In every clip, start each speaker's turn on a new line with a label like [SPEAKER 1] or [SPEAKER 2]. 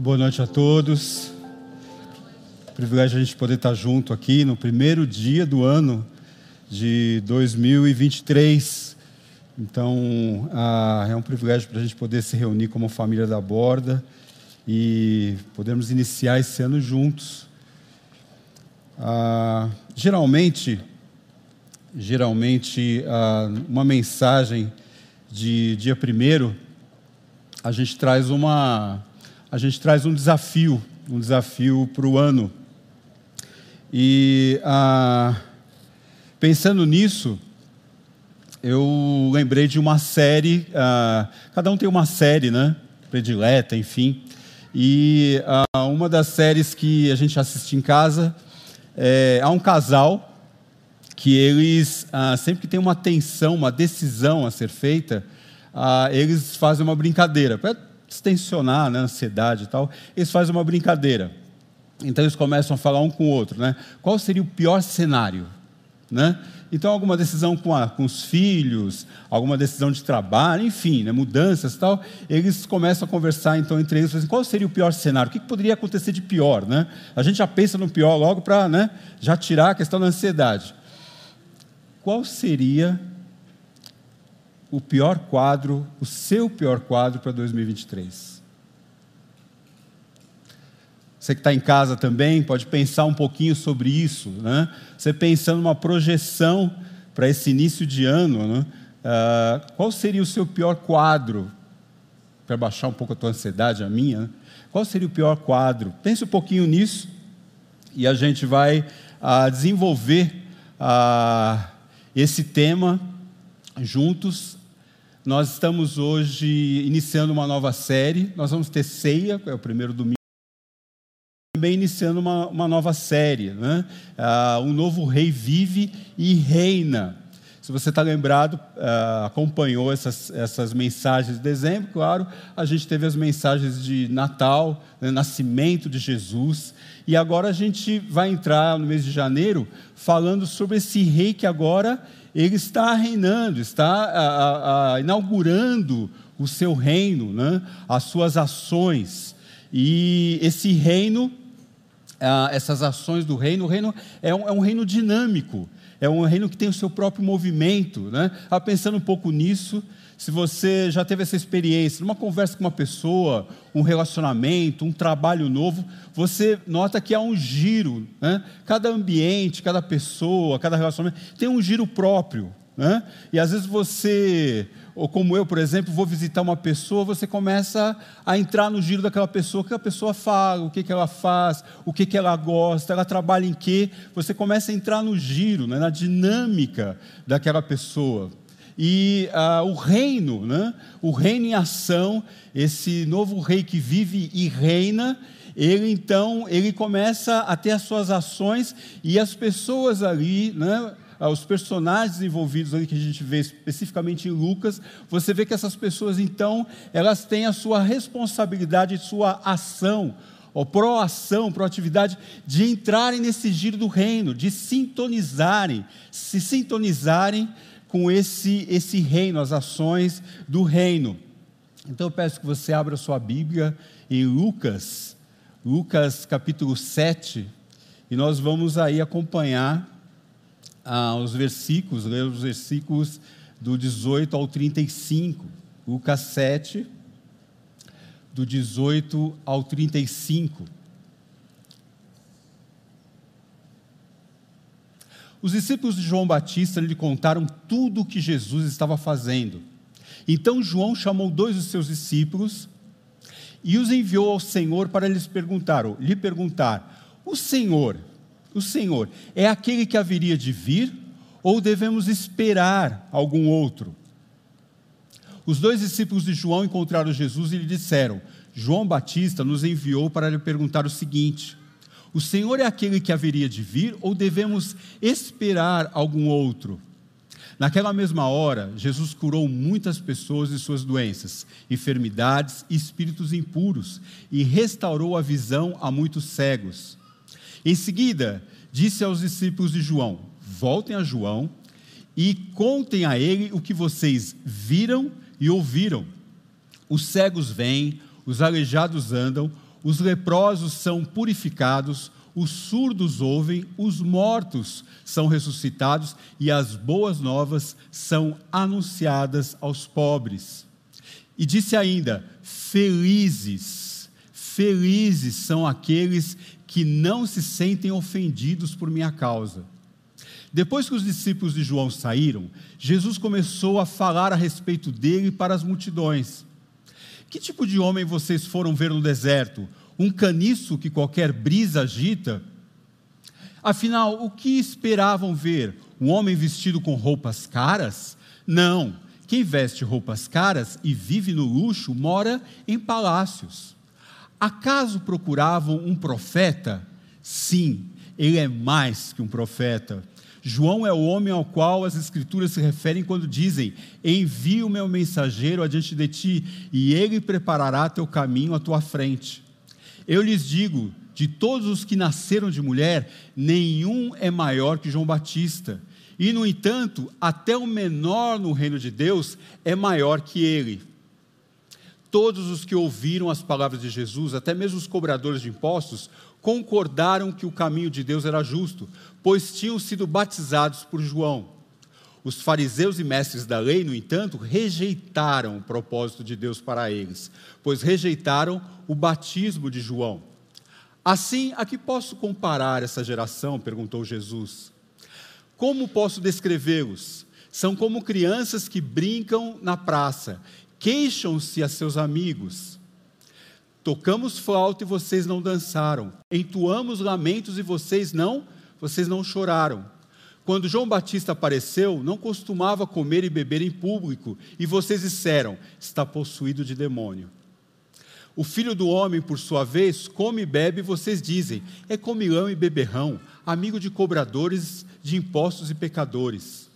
[SPEAKER 1] Boa noite a todos. Privilégio a gente poder estar junto aqui no primeiro dia do ano de 2023. Então, ah, é um privilégio para a gente poder se reunir como família da Borda e podermos iniciar esse ano juntos. Ah, geralmente, geralmente, ah, uma mensagem de dia primeiro, a gente traz uma, a gente traz um desafio, um desafio para o ano. E ah, pensando nisso, eu lembrei de uma série, ah, cada um tem uma série, né? Predileta, enfim. E ah, uma das séries que a gente assiste em casa é, há um casal que eles, ah, sempre que tem uma tensão, uma decisão a ser feita, ah, eles fazem uma brincadeira, para extensionar né, a ansiedade e tal, eles fazem uma brincadeira. Então eles começam a falar um com o outro, né? Qual seria o pior cenário, né? Então alguma decisão com, a, com os filhos, alguma decisão de trabalho, enfim, né, mudanças e tal, eles começam a conversar então entre eles, assim, qual seria o pior cenário? O que poderia acontecer de pior, né? A gente já pensa no pior logo para, né, já tirar a questão da ansiedade. Qual seria o pior quadro, o seu pior quadro para 2023? Você que está em casa também pode pensar um pouquinho sobre isso, né? Você pensando numa projeção para esse início de ano, né? Uh, qual seria o seu pior quadro? Para baixar um pouco a tua ansiedade, a minha, né? qual seria o pior quadro? Pense um pouquinho nisso e a gente vai uh, desenvolver uh, esse tema juntos nós estamos hoje iniciando uma nova série. Nós vamos ter ceia, é o primeiro domingo. Também iniciando uma, uma nova série. Né? Ah, um novo rei vive e reina. Se você está lembrado, ah, acompanhou essas, essas mensagens de dezembro, claro, a gente teve as mensagens de Natal, né, nascimento de Jesus, e agora a gente vai entrar no mês de janeiro falando sobre esse rei que agora ele está reinando, está a, a, inaugurando o seu reino, né? as suas ações. E esse reino, essas ações do reino, o reino é um, é um, reino dinâmico, é um reino que tem o seu próprio movimento. Né? Ah, pensando um pouco nisso, se você já teve essa experiência, numa conversa com uma pessoa, um relacionamento, um trabalho novo, você nota que há um giro. Né? Cada ambiente, cada pessoa, cada relacionamento tem um giro próprio. Né? E às vezes você, ou como eu, por exemplo, vou visitar uma pessoa, você começa a entrar no giro daquela pessoa, o que a pessoa fala, o que, que ela faz, o que, que ela gosta, ela trabalha em quê. Você começa a entrar no giro, né? na dinâmica daquela pessoa e ah, o reino, né? o reino em ação, esse novo rei que vive e reina, ele então ele começa a ter as suas ações e as pessoas ali, né? Ah, os personagens envolvidos ali que a gente vê especificamente em Lucas, você vê que essas pessoas então elas têm a sua responsabilidade, sua ação, ou proação, proatividade de entrarem nesse giro do reino, de sintonizarem, se sintonizarem com esse, esse reino, as ações do reino. Então eu peço que você abra sua Bíblia em Lucas, Lucas capítulo 7, e nós vamos aí acompanhar ah, os versículos, ler os versículos do 18 ao 35. Lucas 7, do 18 ao 35. Os discípulos de João Batista lhe contaram tudo o que Jesus estava fazendo. Então João chamou dois dos seus discípulos e os enviou ao Senhor para lhes perguntar, lhe perguntar: O Senhor, o Senhor é aquele que haveria de vir ou devemos esperar algum outro? Os dois discípulos de João encontraram Jesus e lhe disseram: João Batista nos enviou para lhe perguntar o seguinte: o Senhor é aquele que haveria de vir ou devemos esperar algum outro? Naquela mesma hora, Jesus curou muitas pessoas de suas doenças, enfermidades e espíritos impuros e restaurou a visão a muitos cegos. Em seguida, disse aos discípulos de João: Voltem a João e contem a ele o que vocês viram e ouviram. Os cegos vêm, os aleijados andam, os leprosos são purificados, os surdos ouvem, os mortos são ressuscitados e as boas novas são anunciadas aos pobres. E disse ainda: Felizes, felizes são aqueles que não se sentem ofendidos por minha causa. Depois que os discípulos de João saíram, Jesus começou a falar a respeito dele para as multidões. Que tipo de homem vocês foram ver no deserto? Um caniço que qualquer brisa agita? Afinal, o que esperavam ver? Um homem vestido com roupas caras? Não. Quem veste roupas caras e vive no luxo mora em palácios. Acaso procuravam um profeta? Sim, ele é mais que um profeta. João é o homem ao qual as Escrituras se referem quando dizem: Envio o meu mensageiro adiante de ti, e ele preparará teu caminho à tua frente. Eu lhes digo: de todos os que nasceram de mulher, nenhum é maior que João Batista. E, no entanto, até o menor no reino de Deus é maior que ele. Todos os que ouviram as palavras de Jesus, até mesmo os cobradores de impostos, concordaram que o caminho de Deus era justo, pois tinham sido batizados por João. Os fariseus e mestres da lei, no entanto, rejeitaram o propósito de Deus para eles, pois rejeitaram o batismo de João. Assim, a que posso comparar essa geração? perguntou Jesus. Como posso descrevê-los? São como crianças que brincam na praça, queixam-se a seus amigos. Tocamos flauta e vocês não dançaram. Entoamos lamentos e vocês não, vocês não choraram. Quando João Batista apareceu, não costumava comer e beber em público, e vocês disseram: está possuído de demônio. O filho do homem, por sua vez, come e bebe, e vocês dizem: é comilão e beberrão, amigo de cobradores de impostos e pecadores.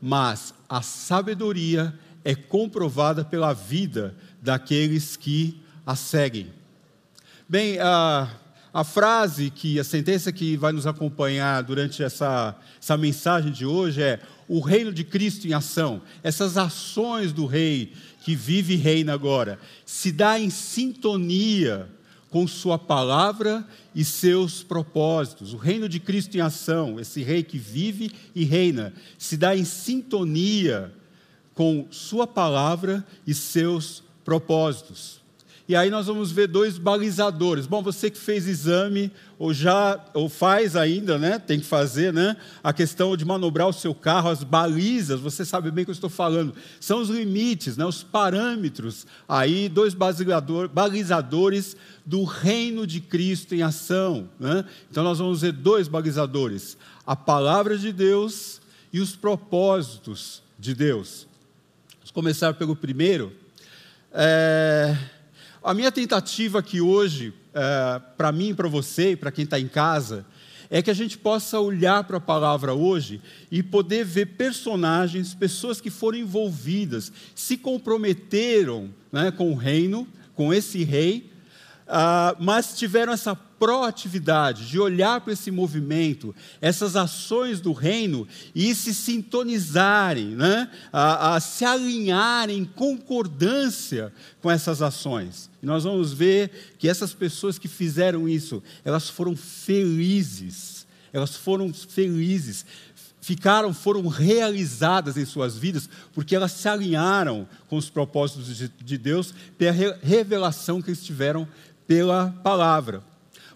[SPEAKER 1] Mas a sabedoria é comprovada pela vida daqueles que a seguem. Bem, a, a frase que, a sentença que vai nos acompanhar durante essa, essa mensagem de hoje é: o reino de Cristo em ação. Essas ações do rei que vive e reina agora, se dá em sintonia com Sua palavra e seus propósitos. O reino de Cristo em ação, esse rei que vive e reina, se dá em sintonia com Sua palavra e seus propósitos. E aí nós vamos ver dois balizadores. Bom, você que fez exame ou já ou faz ainda, né? Tem que fazer, né? A questão de manobrar o seu carro, as balizas, você sabe bem o que eu estou falando. São os limites, né? Os parâmetros. Aí dois balizador, balizadores do reino de Cristo em ação, né? Então nós vamos ver dois balizadores: a palavra de Deus e os propósitos de Deus. Começar pelo primeiro. É a minha tentativa aqui hoje, é, para mim, para você e para quem está em casa, é que a gente possa olhar para a palavra hoje e poder ver personagens, pessoas que foram envolvidas, se comprometeram né, com o reino, com esse rei, uh, mas tiveram essa proatividade de olhar para esse movimento, essas ações do reino e se sintonizarem, né? a, a se alinharem em concordância com essas ações. E nós vamos ver que essas pessoas que fizeram isso, elas foram felizes, elas foram felizes, ficaram, foram realizadas em suas vidas, porque elas se alinharam com os propósitos de, de Deus, pela revelação que eles tiveram pela palavra.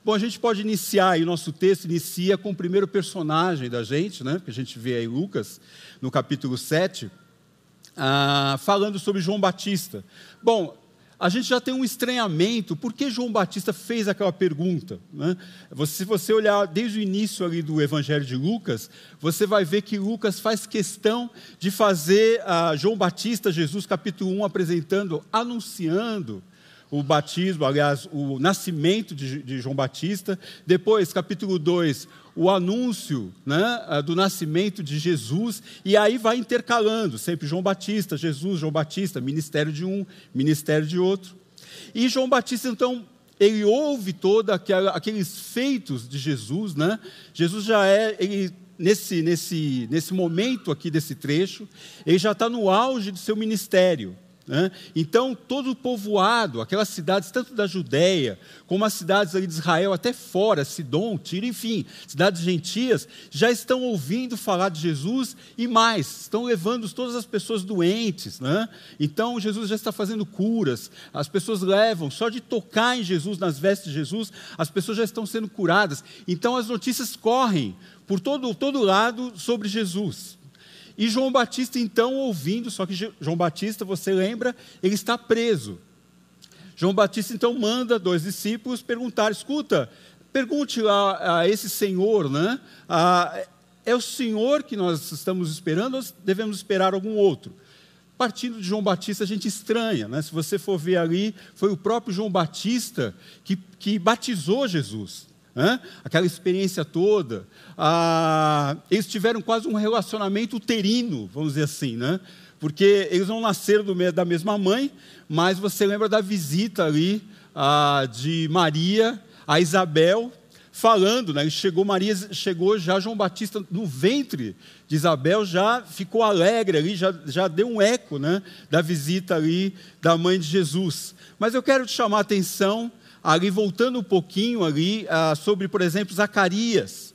[SPEAKER 1] Bom, a gente pode iniciar aí, o nosso texto inicia com o primeiro personagem da gente, né, que a gente vê aí Lucas, no capítulo 7, ah, falando sobre João Batista. Bom, a gente já tem um estranhamento, por que João Batista fez aquela pergunta? Né? Se você olhar desde o início ali do Evangelho de Lucas, você vai ver que Lucas faz questão de fazer ah, João Batista, Jesus capítulo 1, apresentando, anunciando o batismo, aliás, o nascimento de, de João Batista. Depois, capítulo 2, o anúncio né, do nascimento de Jesus, e aí vai intercalando, sempre João Batista, Jesus, João Batista, ministério de um, ministério de outro. E João Batista, então, ele ouve todos aqueles feitos de Jesus, né? Jesus já é, ele, nesse, nesse, nesse momento aqui desse trecho, ele já está no auge do seu ministério. Né? Então, todo o povoado, aquelas cidades, tanto da Judéia, como as cidades ali de Israel, até fora, Sidom, Tiro, enfim, cidades gentias, já estão ouvindo falar de Jesus e mais, estão levando todas as pessoas doentes. Né? Então, Jesus já está fazendo curas, as pessoas levam, só de tocar em Jesus, nas vestes de Jesus, as pessoas já estão sendo curadas. Então, as notícias correm por todo, todo lado sobre Jesus. E João Batista, então, ouvindo, só que João Batista, você lembra, ele está preso. João Batista, então, manda dois discípulos perguntar: escuta, pergunte lá a esse senhor, né? é o senhor que nós estamos esperando ou devemos esperar algum outro? Partindo de João Batista, a gente estranha, né? Se você for ver ali, foi o próprio João Batista que, que batizou Jesus. Aquela experiência toda. Ah, eles tiveram quase um relacionamento uterino, vamos dizer assim, né? porque eles não nasceram da mesma mãe, mas você lembra da visita ali ah, de Maria a Isabel, falando, né? chegou Maria, chegou já João Batista no ventre de Isabel, já ficou alegre ali, já, já deu um eco né? da visita ali da mãe de Jesus. Mas eu quero te chamar a atenção ali voltando um pouquinho ali ah, sobre, por exemplo, Zacarias,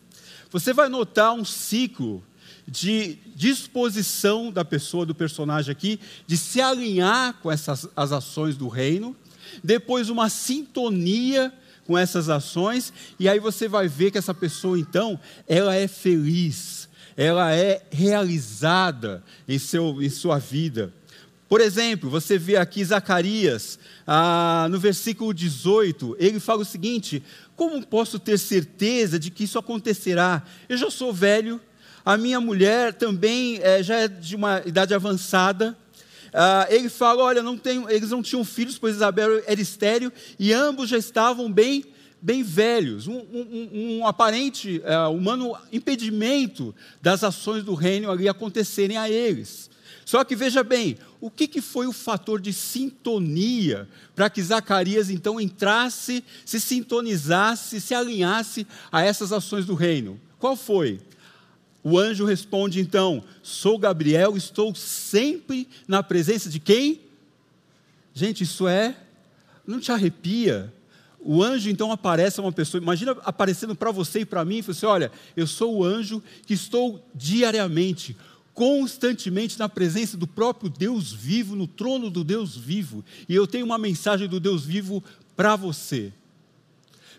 [SPEAKER 1] você vai notar um ciclo de disposição da pessoa, do personagem aqui, de se alinhar com essas as ações do reino, depois uma sintonia com essas ações, e aí você vai ver que essa pessoa, então, ela é feliz, ela é realizada em, seu, em sua vida. Por exemplo, você vê aqui Zacarias, ah, no versículo 18, ele fala o seguinte: Como posso ter certeza de que isso acontecerá? Eu já sou velho, a minha mulher também é, já é de uma idade avançada. Ah, ele fala: Olha, não tenho, eles não tinham filhos, pois Isabel era estéreo, e ambos já estavam bem bem velhos, um, um, um aparente uh, humano impedimento das ações do reino ali acontecerem a eles. Só que veja bem, o que, que foi o fator de sintonia para que Zacarias então entrasse, se sintonizasse, se alinhasse a essas ações do reino? Qual foi? O anjo responde então: Sou Gabriel, estou sempre na presença de quem? Gente, isso é. Não te arrepia? O anjo então aparece a uma pessoa, imagina aparecendo para você e para mim, e fala assim: Olha, eu sou o anjo que estou diariamente constantemente na presença do próprio Deus vivo, no trono do Deus vivo. E eu tenho uma mensagem do Deus vivo para você.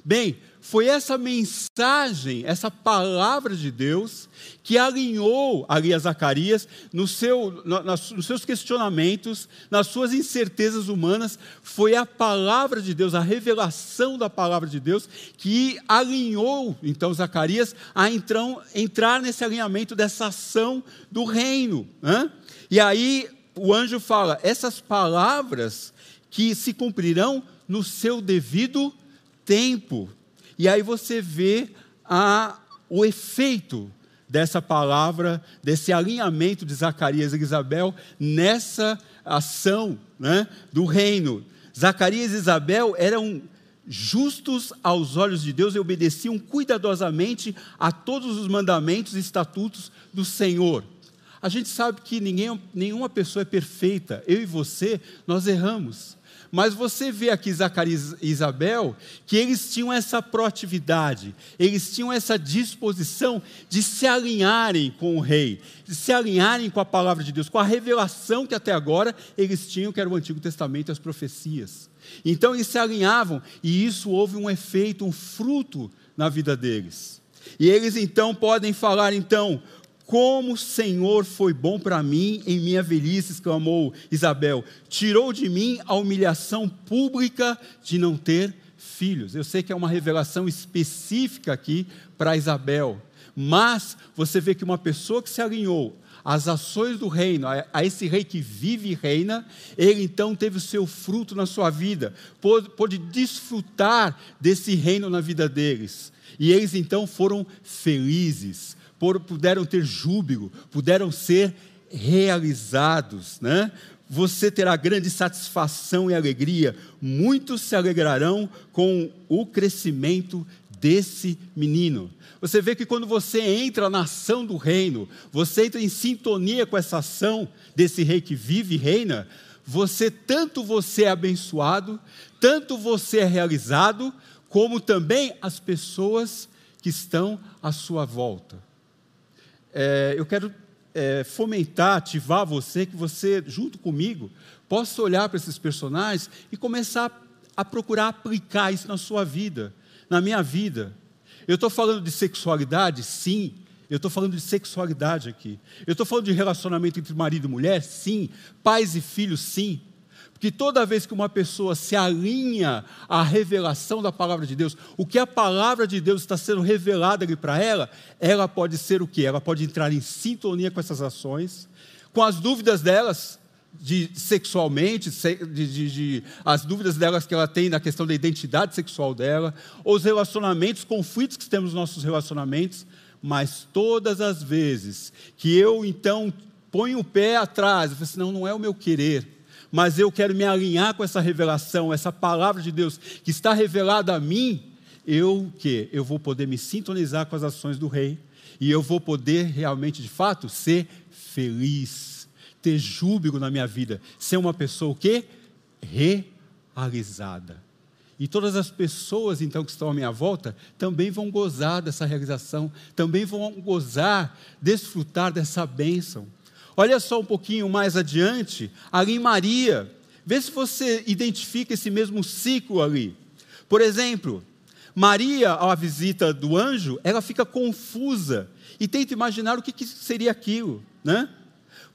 [SPEAKER 1] Bem, foi essa mensagem, essa palavra de Deus, que alinhou ali a Zacarias no seu, nos seus questionamentos, nas suas incertezas humanas. Foi a palavra de Deus, a revelação da palavra de Deus, que alinhou então Zacarias a entrar nesse alinhamento dessa ação do reino. E aí o anjo fala: essas palavras que se cumprirão no seu devido tempo. E aí você vê a, o efeito dessa palavra, desse alinhamento de Zacarias e Isabel nessa ação né, do reino. Zacarias e Isabel eram justos aos olhos de Deus e obedeciam cuidadosamente a todos os mandamentos e estatutos do Senhor. A gente sabe que ninguém, nenhuma pessoa é perfeita, eu e você, nós erramos. Mas você vê aqui Zacarias e Isabel que eles tinham essa proatividade, eles tinham essa disposição de se alinharem com o rei, de se alinharem com a palavra de Deus, com a revelação que até agora eles tinham, que era o Antigo Testamento e as profecias. Então eles se alinhavam e isso houve um efeito, um fruto na vida deles. E eles então podem falar então, como o Senhor foi bom para mim em minha velhice, exclamou Isabel. Tirou de mim a humilhação pública de não ter filhos. Eu sei que é uma revelação específica aqui para Isabel, mas você vê que uma pessoa que se alinhou às ações do reino, a, esse rei que vive e reina, ele então teve o seu fruto na sua vida, pôde, pôde desfrutar desse reino na vida deles. E eles então foram felizes puderam ter júbilo, puderam ser realizados, né? Você terá grande satisfação e alegria, muitos se alegrarão com o crescimento desse menino. Você vê que quando você entra na ação do reino, você entra em sintonia com essa ação desse rei que vive e reina, você tanto você é abençoado, tanto você é realizado, como também as pessoas que estão à sua volta. É, eu quero é, fomentar, ativar você, que você, junto comigo, possa olhar para esses personagens e começar a procurar aplicar isso na sua vida, na minha vida. Eu estou falando de sexualidade? Sim. Eu estou falando de sexualidade aqui. Eu estou falando de relacionamento entre marido e mulher? Sim. Pais e filhos? Sim. Porque toda vez que uma pessoa se alinha à revelação da palavra de Deus, o que a palavra de Deus está sendo revelada ali para ela, ela pode ser o quê? Ela pode entrar em sintonia com essas ações, com as dúvidas delas, de sexualmente, de, de, de, as dúvidas delas que ela tem na questão da identidade sexual dela, os relacionamentos, conflitos que temos nos nossos relacionamentos, mas todas as vezes que eu então ponho o pé atrás, eu falo assim, não, não é o meu querer, mas eu quero me alinhar com essa revelação, essa palavra de Deus que está revelada a mim, eu que eu vou poder me sintonizar com as ações do rei e eu vou poder realmente, de fato, ser feliz, ter júbilo na minha vida, ser uma pessoa o quê? Realizada. E todas as pessoas, então, que estão à minha volta, também vão gozar dessa realização, também vão gozar, desfrutar dessa bênção. Olha só um pouquinho mais adiante, ali em Maria. Vê se você identifica esse mesmo ciclo ali. Por exemplo, Maria, à visita do anjo, ela fica confusa e tenta imaginar o que, que seria aquilo, né?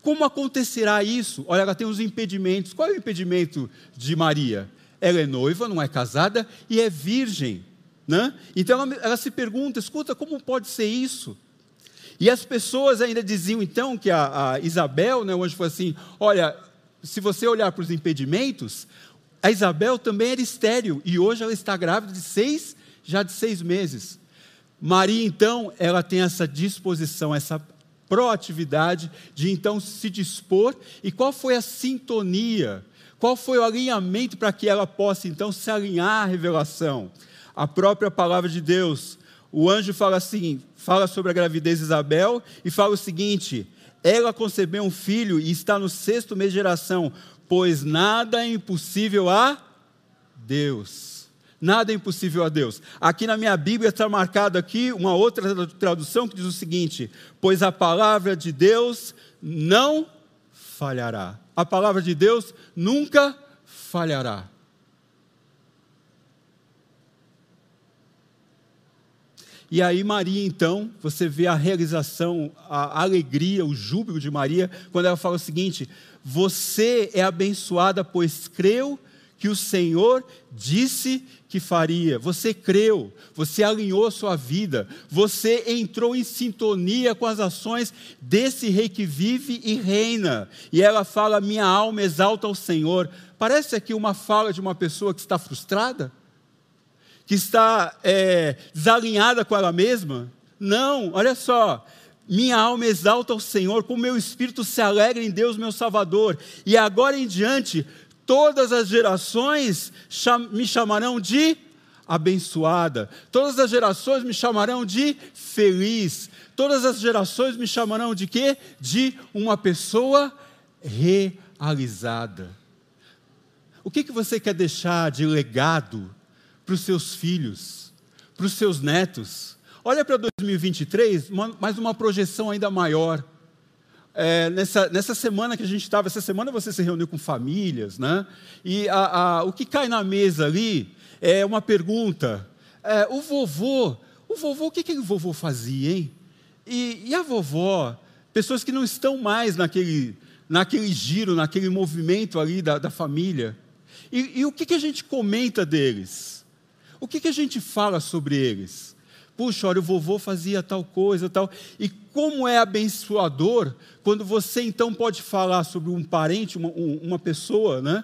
[SPEAKER 1] Como acontecerá isso? Olha, ela tem os impedimentos. Qual é o impedimento de Maria? Ela é noiva, não é casada e é virgem. Né? Então ela, ela se pergunta: escuta, como pode ser isso? E as pessoas ainda diziam então que a, a Isabel, né, o anjo assim: olha, se você olhar para os impedimentos, a Isabel também era estéril e hoje ela está grávida de seis, já de seis meses. Maria, então, ela tem essa disposição, essa proatividade de então se dispor. E qual foi a sintonia? Qual foi o alinhamento para que ela possa então se alinhar à revelação? A própria palavra de Deus o anjo fala assim, fala sobre a gravidez de Isabel e fala o seguinte: ela concebeu um filho e está no sexto mês de geração, pois nada é impossível a Deus. Nada é impossível a Deus. Aqui na minha Bíblia está marcado aqui uma outra tradução que diz o seguinte: pois a palavra de Deus não falhará. A palavra de Deus nunca falhará. E aí, Maria, então, você vê a realização, a alegria, o júbilo de Maria, quando ela fala o seguinte: Você é abençoada, pois creu que o Senhor disse que faria. Você creu, você alinhou sua vida, você entrou em sintonia com as ações desse rei que vive e reina. E ela fala: Minha alma exalta ao Senhor. Parece aqui uma fala de uma pessoa que está frustrada que está é, desalinhada com ela mesma. Não, olha só. Minha alma exalta o Senhor, com meu espírito se alegra em Deus, meu Salvador. E agora em diante, todas as gerações me chamarão de abençoada. Todas as gerações me chamarão de feliz. Todas as gerações me chamarão de quê? De uma pessoa realizada. O que, que você quer deixar de legado para os seus filhos, para os seus netos. Olha para 2023, uma, mais uma projeção ainda maior. É, nessa, nessa semana que a gente estava, essa semana você se reuniu com famílias, né? E a, a, o que cai na mesa ali é uma pergunta. É, o vovô, o vovô, o que, que o vovô fazia, hein? E, e a vovó, pessoas que não estão mais naquele, naquele giro, naquele movimento ali da, da família. E, e o que, que a gente comenta deles? O que, que a gente fala sobre eles? Puxa, olha, o vovô fazia tal coisa, tal. E como é abençoador quando você então pode falar sobre um parente, uma, uma pessoa né,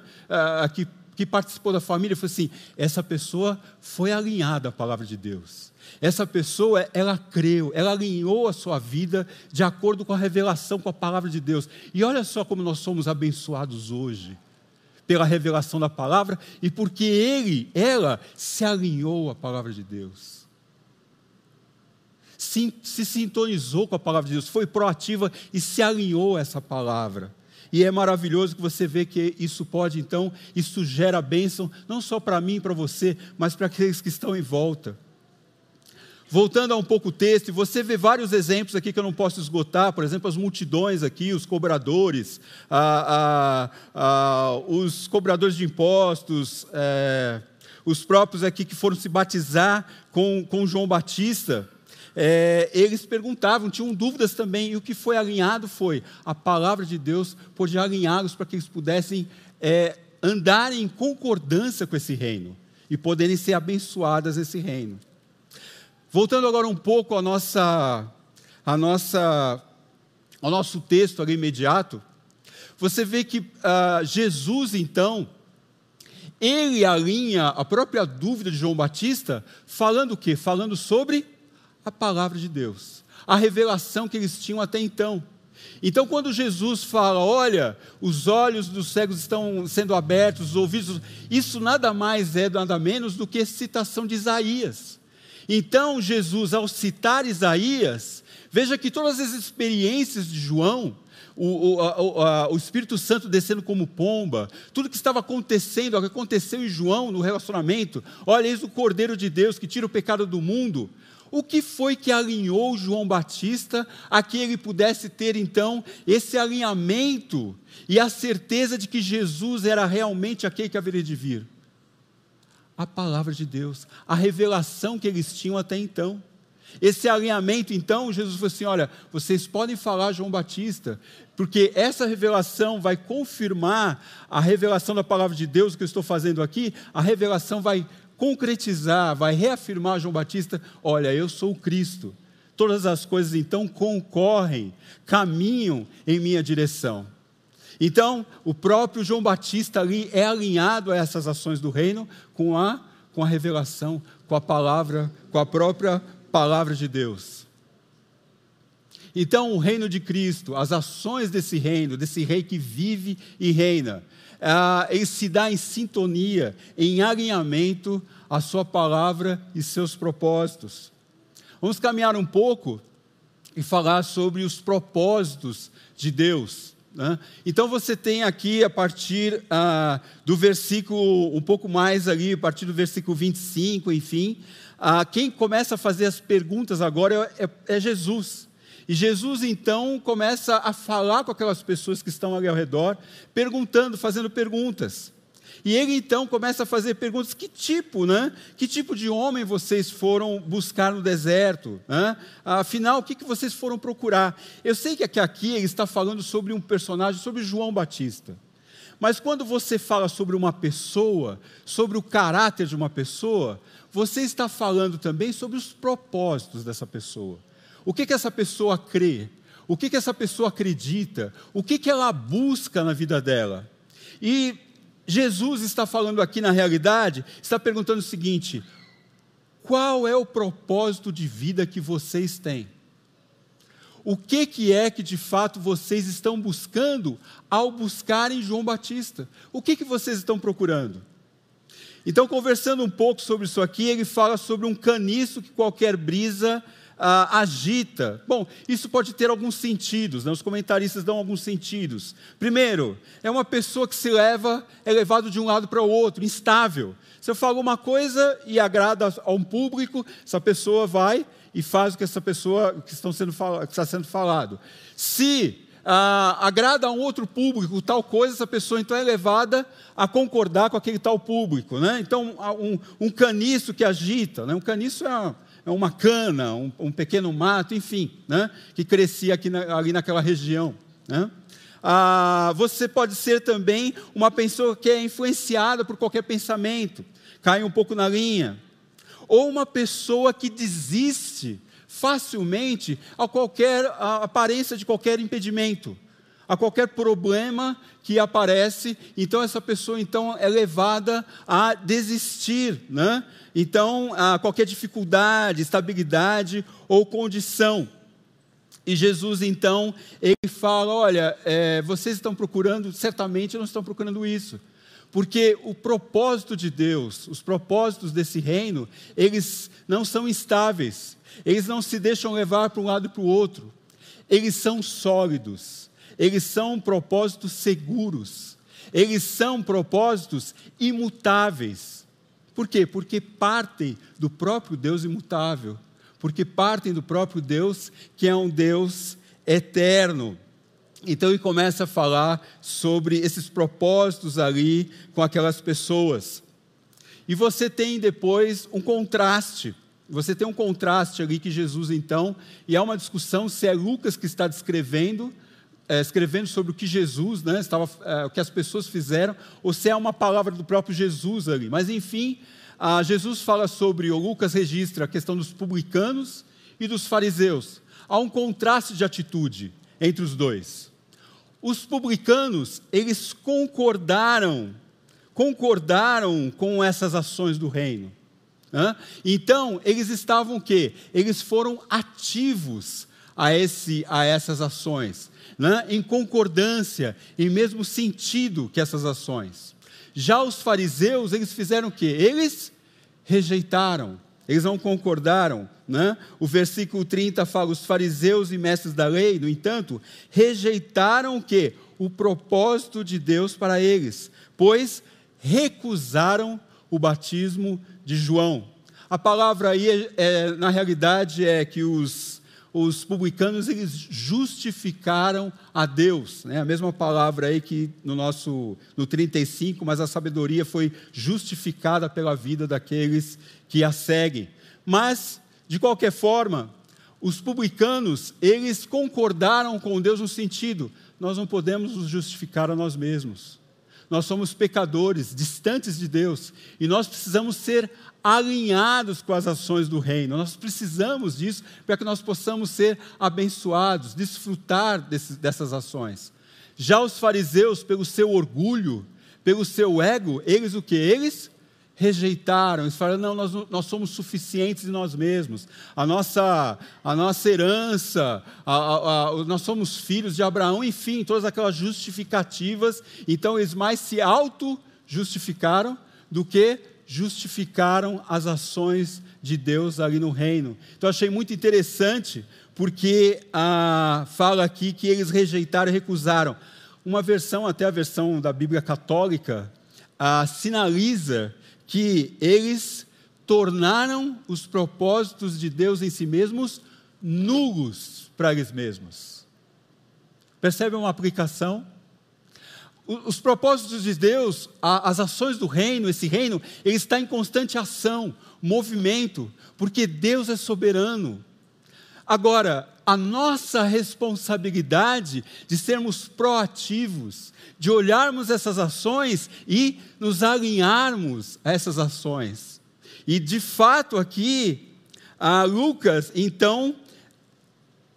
[SPEAKER 1] que, que participou da família, falou assim: essa pessoa foi alinhada à palavra de Deus. Essa pessoa, ela creu, ela alinhou a sua vida de acordo com a revelação, com a palavra de Deus. E olha só como nós somos abençoados hoje pela revelação da palavra e porque ele, ela, se alinhou à palavra de Deus. Se, se sintonizou com a palavra de Deus, foi proativa e se alinhou a essa palavra. E é maravilhoso que você vê que isso pode, então, isso gera bênção, não só para mim e para você, mas para aqueles que estão em volta. Voltando a um pouco o texto, você vê vários exemplos aqui que eu não posso esgotar, por exemplo, as multidões aqui, os cobradores, os cobradores de impostos, é, os próprios aqui que foram se batizar com, com João Batista. É, eles perguntavam, tinham dúvidas também, e o que foi alinhado foi a palavra de Deus pôde alinhá-los para que eles pudessem é, andar em concordância com esse reino e poderem ser abençoadas nesse reino. Voltando agora um pouco à nossa, à nossa, ao nosso texto ali imediato, você vê que uh, Jesus, então, ele alinha a própria dúvida de João Batista, falando o quê? Falando sobre a palavra de Deus, a revelação que eles tinham até então. Então, quando Jesus fala, olha, os olhos dos cegos estão sendo abertos, os ouvidos, isso nada mais é, nada menos do que citação de Isaías. Então, Jesus, ao citar Isaías, veja que todas as experiências de João, o, o, a, o, Espírito Santo descendo como pomba, tudo que estava acontecendo, o que aconteceu em João no relacionamento, olha, eis o Cordeiro de Deus que tira o pecado do mundo. O que foi que alinhou João Batista a que ele pudesse ter então esse alinhamento e a certeza de que Jesus era realmente aquele que haveria de vir? A palavra de Deus, a revelação que eles tinham até então. Esse alinhamento, então, Jesus falou assim: olha, vocês podem falar João Batista, porque essa revelação vai confirmar a revelação da palavra de Deus que eu estou fazendo aqui, a revelação vai concretizar, vai reafirmar João Batista: olha, eu sou o Cristo. Todas as coisas então concorrem, caminham em minha direção. Então, o próprio João Batista ali é alinhado a essas ações do reino com a, com a revelação, com a palavra, com a própria palavra de Deus. Então, o reino de Cristo, as ações desse reino, desse rei que vive e reina, ah, ele se dá em sintonia, em alinhamento à sua palavra e seus propósitos. Vamos caminhar um pouco e falar sobre os propósitos de Deus. Né? Então você tem aqui a partir ah, do versículo, um pouco mais ali, a partir do versículo 25, enfim, ah, quem começa a fazer as perguntas agora é, é, é Jesus. E Jesus então começa a falar com aquelas pessoas que estão ali ao redor, perguntando, fazendo perguntas. E ele então começa a fazer perguntas: que tipo, né? Que tipo de homem vocês foram buscar no deserto? Né? Afinal, o que, que vocês foram procurar? Eu sei que aqui ele está falando sobre um personagem, sobre João Batista. Mas quando você fala sobre uma pessoa, sobre o caráter de uma pessoa, você está falando também sobre os propósitos dessa pessoa. O que, que essa pessoa crê? O que, que essa pessoa acredita? O que, que ela busca na vida dela? E Jesus está falando aqui na realidade, está perguntando o seguinte: qual é o propósito de vida que vocês têm? O que, que é que de fato vocês estão buscando ao buscarem João Batista? O que, que vocês estão procurando? Então, conversando um pouco sobre isso aqui, ele fala sobre um caniço que qualquer brisa ah, agita. Bom, isso pode ter alguns sentidos, né? os comentaristas dão alguns sentidos. Primeiro, é uma pessoa que se leva, é levado de um lado para o outro, instável. Se eu falo uma coisa e agrada a um público, essa pessoa vai e faz o que essa pessoa que, estão sendo que está sendo falado. Se ah, agrada a um outro público tal coisa, essa pessoa então é levada a concordar com aquele tal público. Né? Então, um, um caniço que agita, né? um caniço é é uma cana, um, um pequeno mato, enfim, né, que crescia aqui na, ali naquela região. Né? Ah, você pode ser também uma pessoa que é influenciada por qualquer pensamento, cai um pouco na linha. Ou uma pessoa que desiste facilmente a qualquer a aparência de qualquer impedimento, a qualquer problema que aparece, então essa pessoa então é levada a desistir, né? Então, a qualquer dificuldade, estabilidade ou condição. E Jesus, então, ele fala: olha, é, vocês estão procurando, certamente não estão procurando isso. Porque o propósito de Deus, os propósitos desse reino, eles não são instáveis, eles não se deixam levar para um lado e para o outro, eles são sólidos, eles são propósitos seguros, eles são propósitos imutáveis. Por quê? Porque partem do próprio Deus imutável, porque partem do próprio Deus que é um Deus eterno. Então ele começa a falar sobre esses propósitos ali com aquelas pessoas. E você tem depois um contraste. Você tem um contraste ali que Jesus, então, e há uma discussão se é Lucas que está descrevendo, é, escrevendo sobre o que Jesus, né, estava, é, o que as pessoas fizeram, ou se é uma palavra do próprio Jesus ali. Mas, enfim, Jesus fala sobre, ou Lucas registra a questão dos publicanos e dos fariseus. Há um contraste de atitude entre os dois. Os publicanos, eles concordaram, concordaram com essas ações do reino. Então, eles estavam o quê? Eles foram ativos a, esse, a essas ações, né? em concordância, em mesmo sentido que essas ações. Já os fariseus, eles fizeram o quê? Eles rejeitaram, eles não concordaram. Né? O versículo 30 fala: os fariseus e mestres da lei, no entanto, rejeitaram o quê? O propósito de Deus para eles, pois recusaram o batismo de João. A palavra aí, é, é, na realidade, é que os, os publicanos eles justificaram a Deus. Né? A mesma palavra aí que no nosso no 35, mas a sabedoria foi justificada pela vida daqueles que a seguem. Mas, de qualquer forma, os publicanos, eles concordaram com Deus no sentido, nós não podemos nos justificar a nós mesmos nós somos pecadores, distantes de Deus, e nós precisamos ser alinhados com as ações do reino. Nós precisamos disso para que nós possamos ser abençoados, desfrutar desse, dessas ações. Já os fariseus, pelo seu orgulho, pelo seu ego, eles o que? Eles rejeitaram, eles falaram: não, nós, nós somos suficientes em nós mesmos, a nossa, a nossa herança, a, a, a, nós somos filhos de Abraão, enfim, todas aquelas justificativas. Então, eles mais se auto-justificaram do que justificaram as ações de Deus ali no reino. Então, achei muito interessante, porque ah, fala aqui que eles rejeitaram e recusaram. Uma versão, até a versão da Bíblia católica, ah, sinaliza que eles tornaram os propósitos de Deus em si mesmos nulos para eles mesmos. Percebe uma aplicação? Os propósitos de Deus, as ações do reino, esse reino, ele está em constante ação, movimento, porque Deus é soberano. Agora, a nossa responsabilidade de sermos proativos, de olharmos essas ações e nos alinharmos a essas ações. E de fato aqui, Lucas então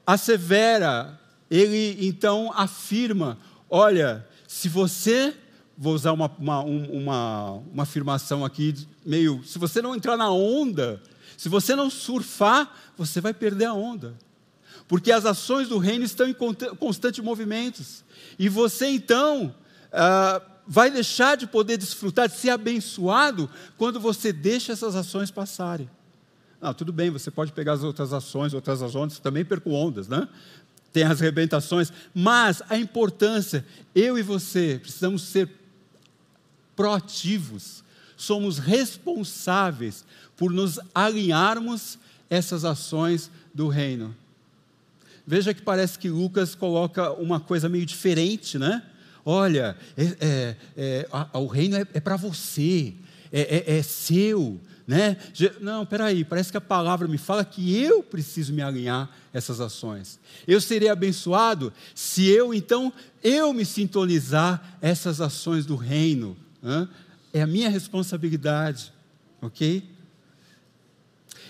[SPEAKER 1] assevera, ele então afirma: olha, se você, vou usar uma, uma, uma, uma afirmação aqui, meio, se você não entrar na onda, se você não surfar, você vai perder a onda porque as ações do reino estão em constante movimentos. E você então ah, vai deixar de poder desfrutar, de ser abençoado, quando você deixa essas ações passarem. Não, tudo bem, você pode pegar as outras ações, outras ações, também perco ondas, né? Tem as rebentações, mas a importância, eu e você precisamos ser proativos, somos responsáveis por nos alinharmos essas ações do reino. Veja que parece que Lucas coloca uma coisa meio diferente, né? Olha, é, é, é, a, o reino é, é para você, é, é, é, seu, né? Não, peraí, parece que a palavra me fala que eu preciso me alinhar essas ações. Eu serei abençoado se eu, então, eu me sintonizar essas ações do reino. Né? É a minha responsabilidade, ok?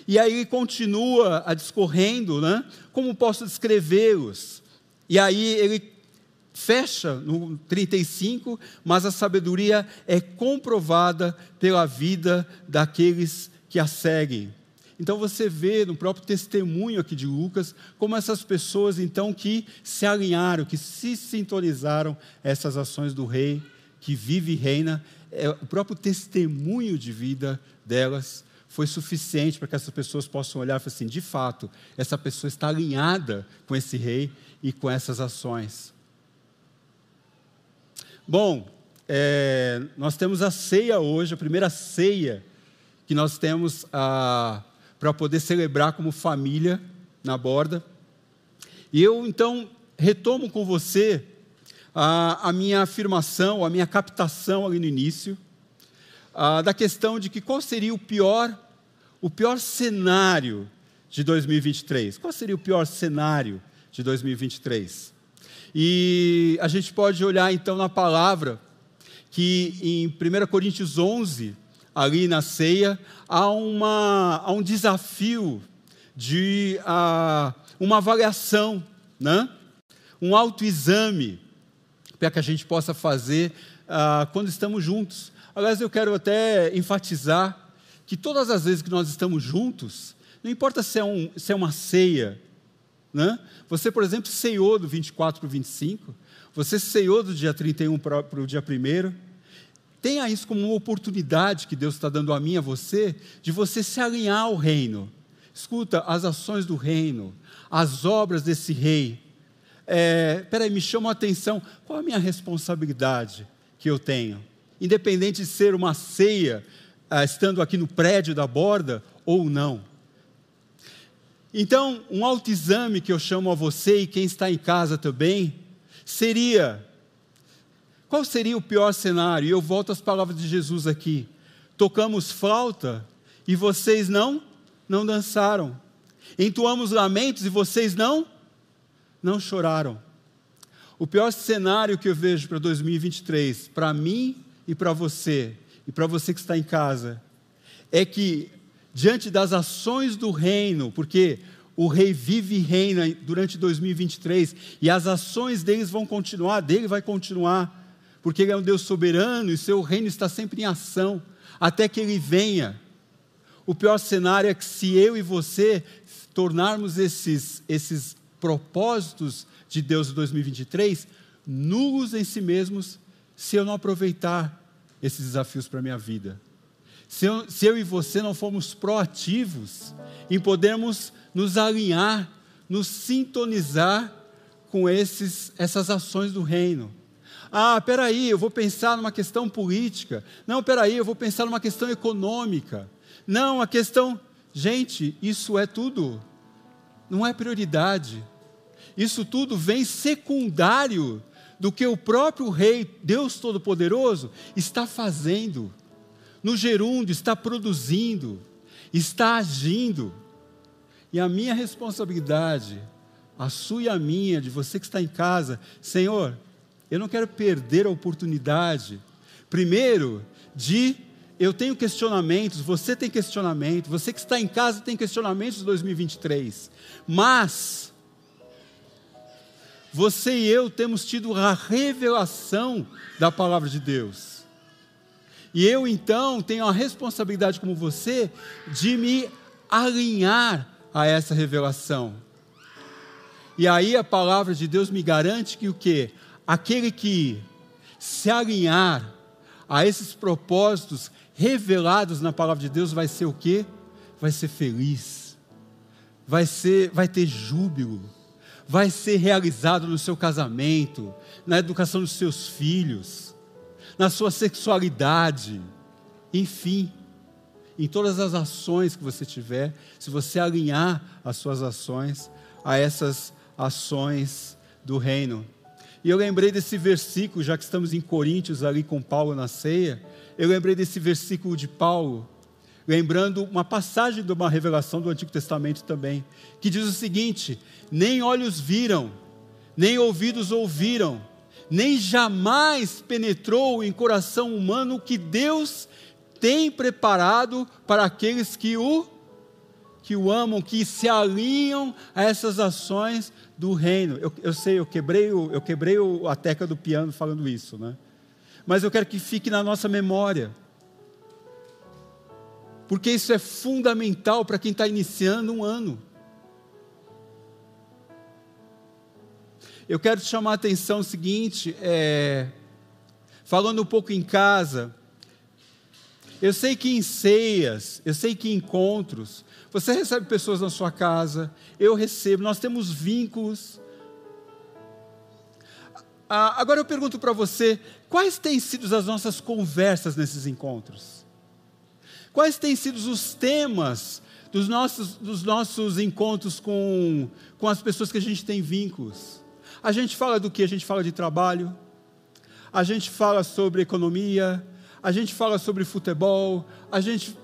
[SPEAKER 1] E aí continua a discorrendo, né? Como posso descrevê-los? E aí ele fecha no 35, mas a sabedoria é comprovada pela vida daqueles que a seguem. Então você vê no próprio testemunho aqui de Lucas como essas pessoas então que se alinharam, que se sintonizaram essas ações do rei que vive e reina, é o próprio testemunho de vida delas foi suficiente para que essas pessoas possam olhar e falar assim: de fato, essa pessoa está alinhada com esse rei e com essas ações. Bom, é, nós temos a ceia hoje, a primeira ceia que nós temos para poder celebrar como família na borda. E eu então retomo com você a, a minha afirmação, a minha captação ali no início, a, da questão de que qual seria o pior, o pior cenário de 2023? Qual seria o pior cenário de 2023? E a gente pode olhar então na palavra que em 1 Coríntios 11, ali na ceia, há, uma, há um desafio de uh, uma avaliação, né? um autoexame, para que a gente possa fazer uh, quando estamos juntos. Aliás, eu quero até enfatizar que todas as vezes que nós estamos juntos, não importa se é, um, se é uma ceia, né? Você, por exemplo, ceiou do 24 para o 25, você ceiou do dia 31 para, para o dia 1. Tenha isso como uma oportunidade que Deus está dando a mim e a você, de você se alinhar ao reino. Escuta, as ações do reino, as obras desse rei. É, peraí, me chama a atenção, qual a minha responsabilidade que eu tenho? Independente de ser uma ceia, ah, estando aqui no prédio da borda ou não. Então, um autoexame que eu chamo a você e quem está em casa também, seria: qual seria o pior cenário? E eu volto às palavras de Jesus aqui. Tocamos flauta e vocês não não dançaram. Entoamos lamentos e vocês não não choraram. O pior cenário que eu vejo para 2023, para mim e para você, e para você que está em casa, é que diante das ações do reino, porque o rei vive e reina durante 2023 e as ações deles vão continuar, dele vai continuar, porque ele é um Deus soberano e seu reino está sempre em ação até que ele venha. O pior cenário é que se eu e você tornarmos esses, esses propósitos de Deus em 2023 nulos em si mesmos, se eu não aproveitar esses desafios para a minha vida. Se eu, se eu e você não formos proativos em podermos nos alinhar, nos sintonizar com esses, essas ações do reino. Ah, peraí, eu vou pensar numa questão política. Não, peraí, eu vou pensar numa questão econômica. Não, a questão. Gente, isso é tudo. Não é prioridade. Isso tudo vem secundário do que o próprio Rei, Deus Todo-Poderoso, está fazendo no gerúndio, está produzindo, está agindo. E a minha responsabilidade, a sua e a minha, de você que está em casa, Senhor, eu não quero perder a oportunidade, primeiro, de eu tenho questionamentos, você tem questionamento, você que está em casa tem questionamentos de 2023, mas você e eu temos tido a revelação da palavra de Deus. E eu então tenho a responsabilidade como você de me alinhar a essa revelação. E aí a palavra de Deus me garante que o que? Aquele que se alinhar a esses propósitos revelados na palavra de Deus vai ser o que? Vai ser feliz. Vai ser, vai ter júbilo. Vai ser realizado no seu casamento, na educação dos seus filhos na sua sexualidade, enfim, em todas as ações que você tiver, se você alinhar as suas ações a essas ações do reino. E eu lembrei desse versículo, já que estamos em Coríntios ali com Paulo na ceia, eu lembrei desse versículo de Paulo, lembrando uma passagem de uma revelação do Antigo Testamento também, que diz o seguinte: nem olhos viram, nem ouvidos ouviram, nem jamais penetrou em coração humano o que Deus tem preparado para aqueles que o que o amam, que se alinham a essas ações do reino. Eu, eu sei, eu quebrei, o, eu quebrei a tecla do piano falando isso, né? Mas eu quero que fique na nossa memória. Porque isso é fundamental para quem está iniciando um ano. Eu quero te chamar a atenção seguinte, é, falando um pouco em casa, eu sei que em ceias, eu sei que em encontros, você recebe pessoas na sua casa, eu recebo, nós temos vínculos. ah, agora eu pergunto para você: quais têm sido as nossas conversas nesses encontros? Quais têm sido os temas dos nossos, dos nossos encontros com, com as pessoas que a gente tem vínculos? A gente fala do que? A gente fala de trabalho, a gente fala sobre economia, a gente fala sobre futebol, a gente.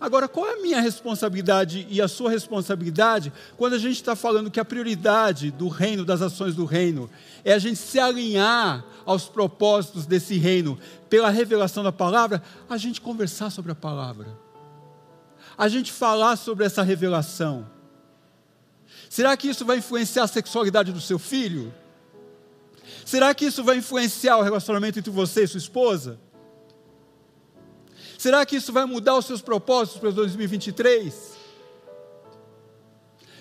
[SPEAKER 1] Agora, qual é a minha responsabilidade e a sua responsabilidade quando a gente está falando que a prioridade do reino, das ações do reino, é a gente se alinhar aos propósitos desse reino pela revelação da palavra, a gente conversar sobre a palavra, a gente falar sobre essa revelação. Será que isso vai influenciar a sexualidade do seu filho? Será que isso vai influenciar o relacionamento entre você e sua esposa? Será que isso vai mudar os seus propósitos para 2023?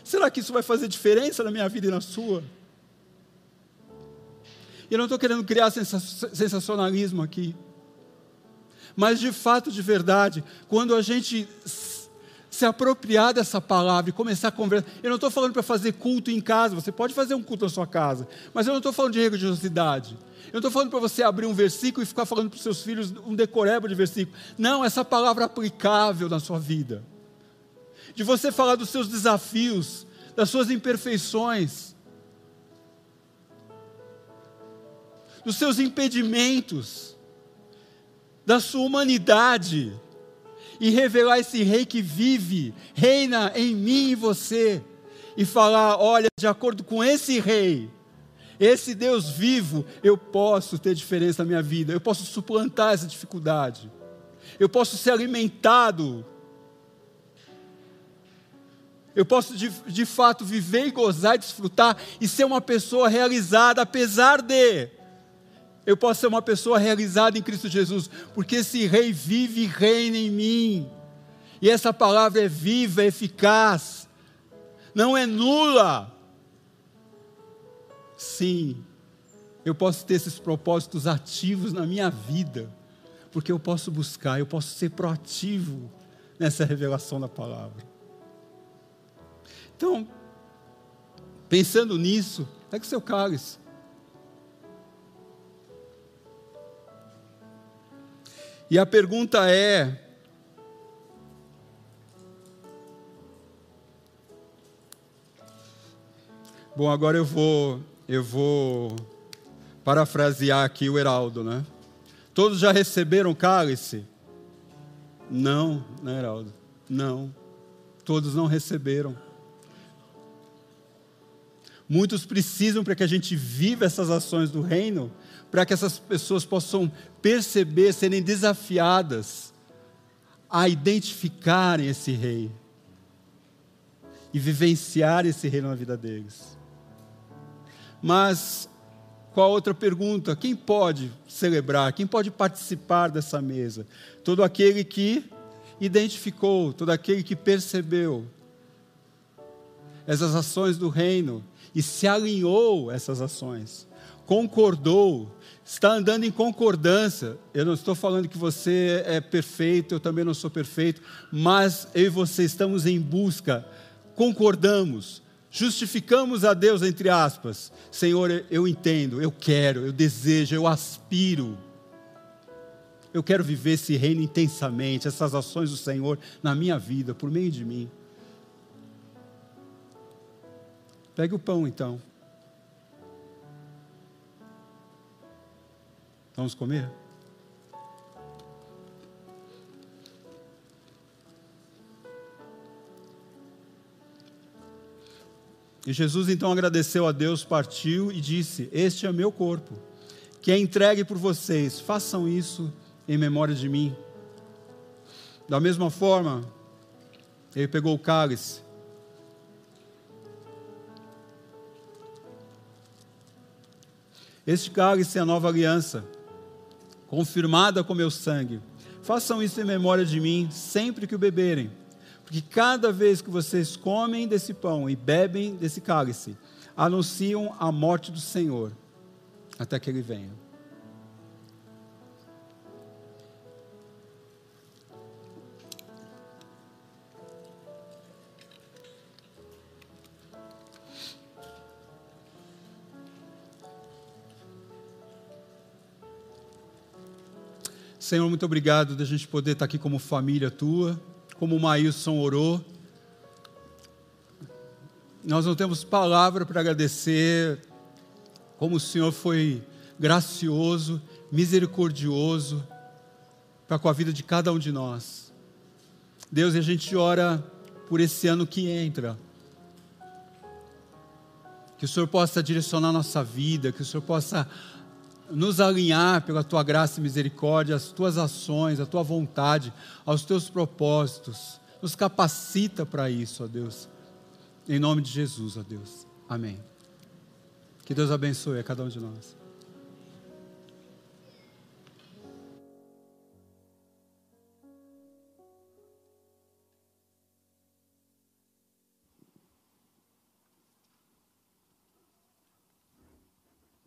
[SPEAKER 1] Será que isso vai fazer diferença na minha vida e na sua? Eu não estou querendo criar sensacionalismo aqui. Mas de fato, de verdade, quando a gente se apropriar dessa palavra e começar a conversar. Eu não estou falando para fazer culto em casa, você pode fazer um culto na sua casa, mas eu não estou falando de religiosidade. Eu não estou falando para você abrir um versículo e ficar falando para os seus filhos um decoreba de versículo. Não, essa palavra aplicável na sua vida. De você falar dos seus desafios, das suas imperfeições, dos seus impedimentos, da sua humanidade e revelar esse rei que vive, reina em mim e você, e falar: olha, de acordo com esse rei, esse Deus vivo, eu posso ter diferença na minha vida, eu posso suplantar essa dificuldade, eu posso ser alimentado, eu posso de, de fato viver e gozar, desfrutar e ser uma pessoa realizada, apesar de eu posso ser uma pessoa realizada em Cristo Jesus, porque esse Rei vive e reina em mim. E essa palavra é viva, é eficaz, não é nula. Sim, eu posso ter esses propósitos ativos na minha vida, porque eu posso buscar, eu posso ser proativo nessa revelação da palavra. Então, pensando nisso, é que seu cálice E a pergunta é: Bom, agora eu vou eu vou parafrasear aqui o Heraldo, né? Todos já receberam cálice? Não, né, Heraldo? Não. Todos não receberam. Muitos precisam para que a gente viva essas ações do reino, para que essas pessoas possam perceber, serem desafiadas a identificarem esse rei e vivenciar esse reino na vida deles. Mas qual a outra pergunta? Quem pode celebrar? Quem pode participar dessa mesa? Todo aquele que identificou, todo aquele que percebeu essas ações do reino e se alinhou essas ações, concordou, está andando em concordância. Eu não estou falando que você é perfeito, eu também não sou perfeito, mas eu e você estamos em busca, concordamos, justificamos a Deus, entre aspas. Senhor, eu entendo, eu quero, eu desejo, eu aspiro. Eu quero viver esse reino intensamente, essas ações do Senhor na minha vida, por meio de mim. Pegue o pão então. Vamos comer? E Jesus então agradeceu a Deus, partiu e disse: Este é meu corpo, que é entregue por vocês, façam isso em memória de mim. Da mesma forma, ele pegou o cálice Este cálice é a nova aliança, confirmada com meu sangue. Façam isso em memória de mim sempre que o beberem, porque cada vez que vocês comem desse pão e bebem desse cálice, anunciam a morte do Senhor até que ele venha. Senhor, muito obrigado da gente poder estar aqui como família tua, como o Maílson orou. Nós não temos palavra para agradecer como o Senhor foi gracioso, misericordioso para com a vida de cada um de nós. Deus, a gente ora por esse ano que entra. Que o Senhor possa direcionar nossa vida, que o Senhor possa nos alinhar pela tua graça e misericórdia, as tuas ações, a tua vontade, aos teus propósitos. Nos capacita para isso, ó Deus. Em nome de Jesus, ó Deus. Amém. Que Deus abençoe a cada um de nós.